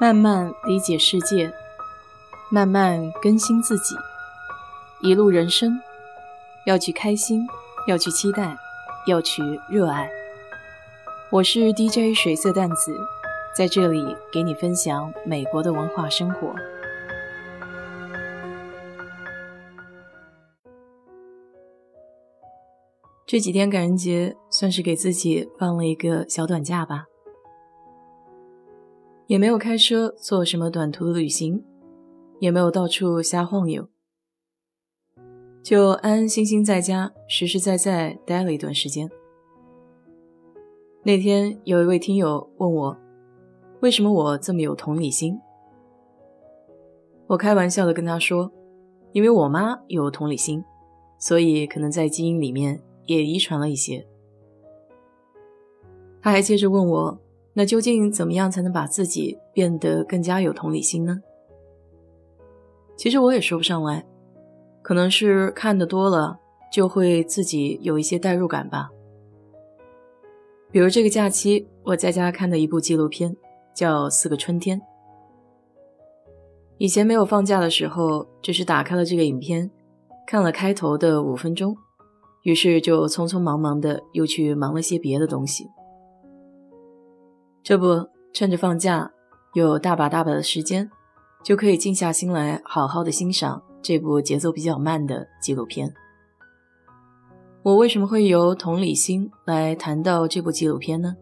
慢慢理解世界，慢慢更新自己。一路人生，要去开心，要去期待，要去热爱。我是 DJ 水色淡子，在这里给你分享美国的文化生活。这几天感恩节，算是给自己放了一个小短假吧。也没有开车做什么短途的旅行，也没有到处瞎晃悠，就安安心心在家，实实在在待了一段时间。那天有一位听友问我，为什么我这么有同理心？我开玩笑的跟他说，因为我妈有同理心，所以可能在基因里面也遗传了一些。他还接着问我。那究竟怎么样才能把自己变得更加有同理心呢？其实我也说不上来，可能是看的多了，就会自己有一些代入感吧。比如这个假期我在家看的一部纪录片，叫《四个春天》。以前没有放假的时候，只是打开了这个影片，看了开头的五分钟，于是就匆匆忙忙的又去忙了些别的东西。这不，趁着放假，有大把大把的时间，就可以静下心来，好好的欣赏这部节奏比较慢的纪录片。我为什么会由同理心来谈到这部纪录片呢？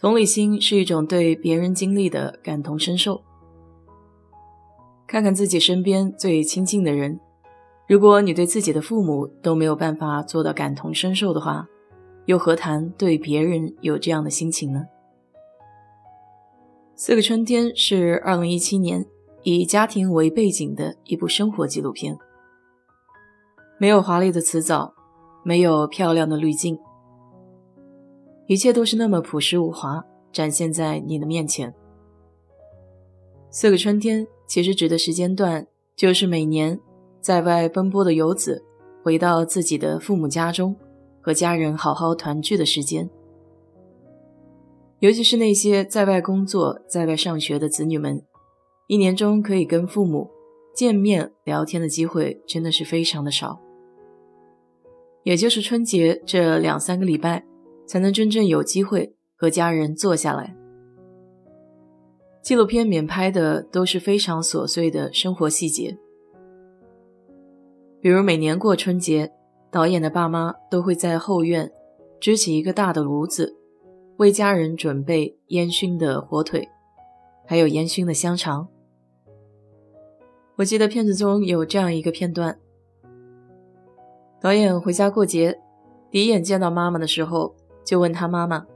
同理心是一种对别人经历的感同身受。看看自己身边最亲近的人，如果你对自己的父母都没有办法做到感同身受的话，又何谈对别人有这样的心情呢？《四个春天》是二零一七年以家庭为背景的一部生活纪录片，没有华丽的辞藻，没有漂亮的滤镜，一切都是那么朴实无华，展现在你的面前。《四个春天》其实指的时间段，就是每年在外奔波的游子回到自己的父母家中。和家人好好团聚的时间，尤其是那些在外工作、在外上学的子女们，一年中可以跟父母见面聊天的机会真的是非常的少。也就是春节这两三个礼拜，才能真正有机会和家人坐下来。纪录片免拍的都是非常琐碎的生活细节，比如每年过春节。导演的爸妈都会在后院支起一个大的炉子，为家人准备烟熏的火腿，还有烟熏的香肠。我记得片子中有这样一个片段：导演回家过节，第一眼见到妈妈的时候，就问他妈妈：“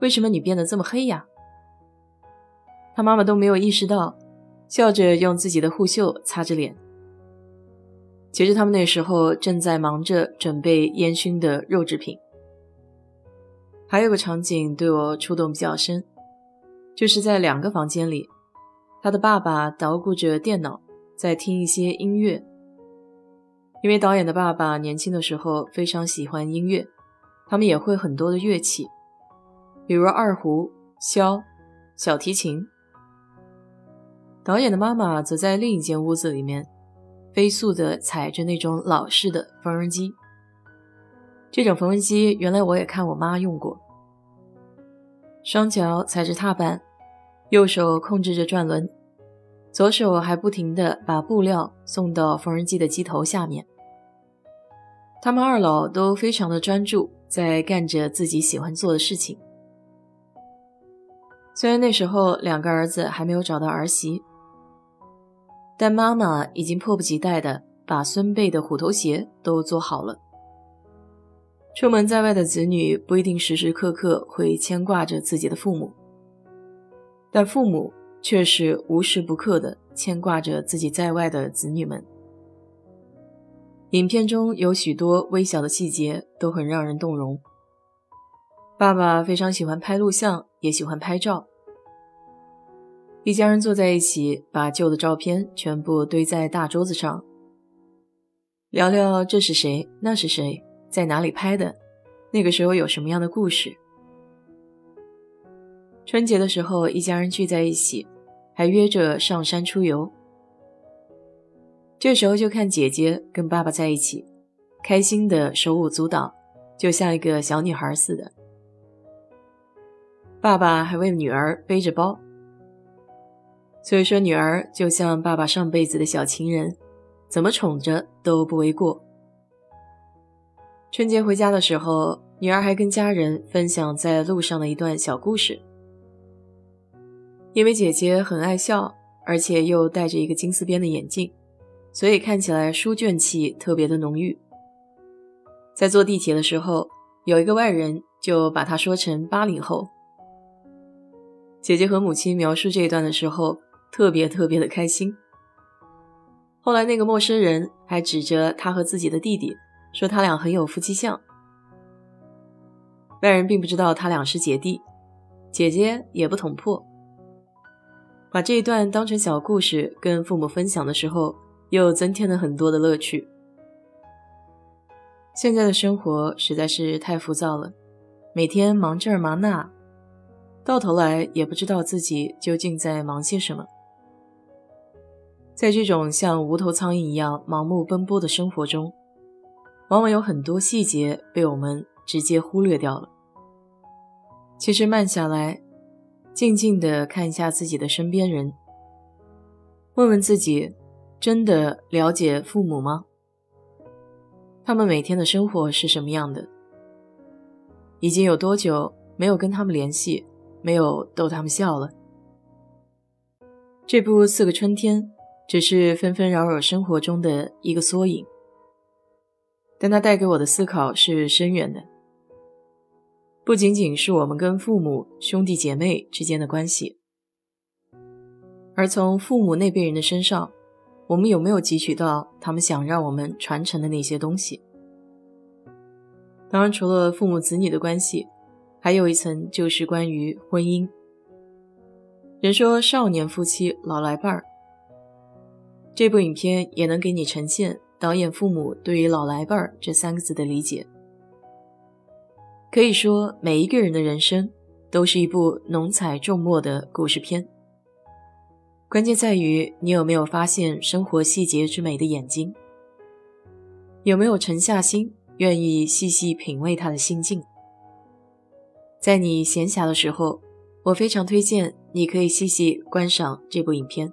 为什么你变得这么黑呀？”他妈妈都没有意识到，笑着用自己的护袖擦着脸。其实他们那时候正在忙着准备烟熏的肉制品。还有个场景对我触动比较深，就是在两个房间里，他的爸爸捣鼓着电脑，在听一些音乐。因为导演的爸爸年轻的时候非常喜欢音乐，他们也会很多的乐器，比如二胡、箫、小提琴。导演的妈妈则在另一间屋子里面。飞速地踩着那种老式的缝纫机，这种缝纫机原来我也看我妈用过。双脚踩着踏板，右手控制着转轮，左手还不停地把布料送到缝纫机的机头下面。他们二老都非常的专注，在干着自己喜欢做的事情。虽然那时候两个儿子还没有找到儿媳。但妈妈已经迫不及待地把孙辈的虎头鞋都做好了。出门在外的子女不一定时时刻刻会牵挂着自己的父母，但父母却是无时不刻地牵挂着自己在外的子女们。影片中有许多微小的细节都很让人动容。爸爸非常喜欢拍录像，也喜欢拍照。一家人坐在一起，把旧的照片全部堆在大桌子上，聊聊这是谁，那是谁，在哪里拍的，那个时候有什么样的故事。春节的时候，一家人聚在一起，还约着上山出游。这时候就看姐姐跟爸爸在一起，开心的手舞足蹈，就像一个小女孩似的。爸爸还为女儿背着包，所以说女儿就像爸爸上辈子的小情人，怎么宠着都不为过。春节回家的时候，女儿还跟家人分享在路上的一段小故事。因为姐姐很爱笑，而且又戴着一个金丝边的眼镜。所以看起来书卷气特别的浓郁。在坐地铁的时候，有一个外人就把他说成八零后。姐姐和母亲描述这一段的时候，特别特别的开心。后来那个陌生人还指着他和自己的弟弟，说他俩很有夫妻相。外人并不知道他俩是姐弟，姐姐也不捅破。把这一段当成小故事跟父母分享的时候。又增添了很多的乐趣。现在的生活实在是太浮躁了，每天忙这儿忙那，到头来也不知道自己究竟在忙些什么。在这种像无头苍蝇一样盲目奔波的生活中，往往有很多细节被我们直接忽略掉了。其实慢下来，静静的看一下自己的身边人，问问自己。真的了解父母吗？他们每天的生活是什么样的？已经有多久没有跟他们联系，没有逗他们笑了？这部《四个春天》只是纷纷扰扰生活中的一个缩影，但它带给我的思考是深远的。不仅仅是我们跟父母、兄弟姐妹之间的关系，而从父母那辈人的身上。我们有没有汲取到他们想让我们传承的那些东西？当然，除了父母子女的关系，还有一层就是关于婚姻。人说少年夫妻老来伴儿，这部影片也能给你呈现导演父母对于“老来伴儿”这三个字的理解。可以说，每一个人的人生都是一部浓彩重墨的故事片。关键在于你有没有发现生活细节之美的眼睛，有没有沉下心，愿意细细品味他的心境。在你闲暇的时候，我非常推荐你可以细细观赏这部影片。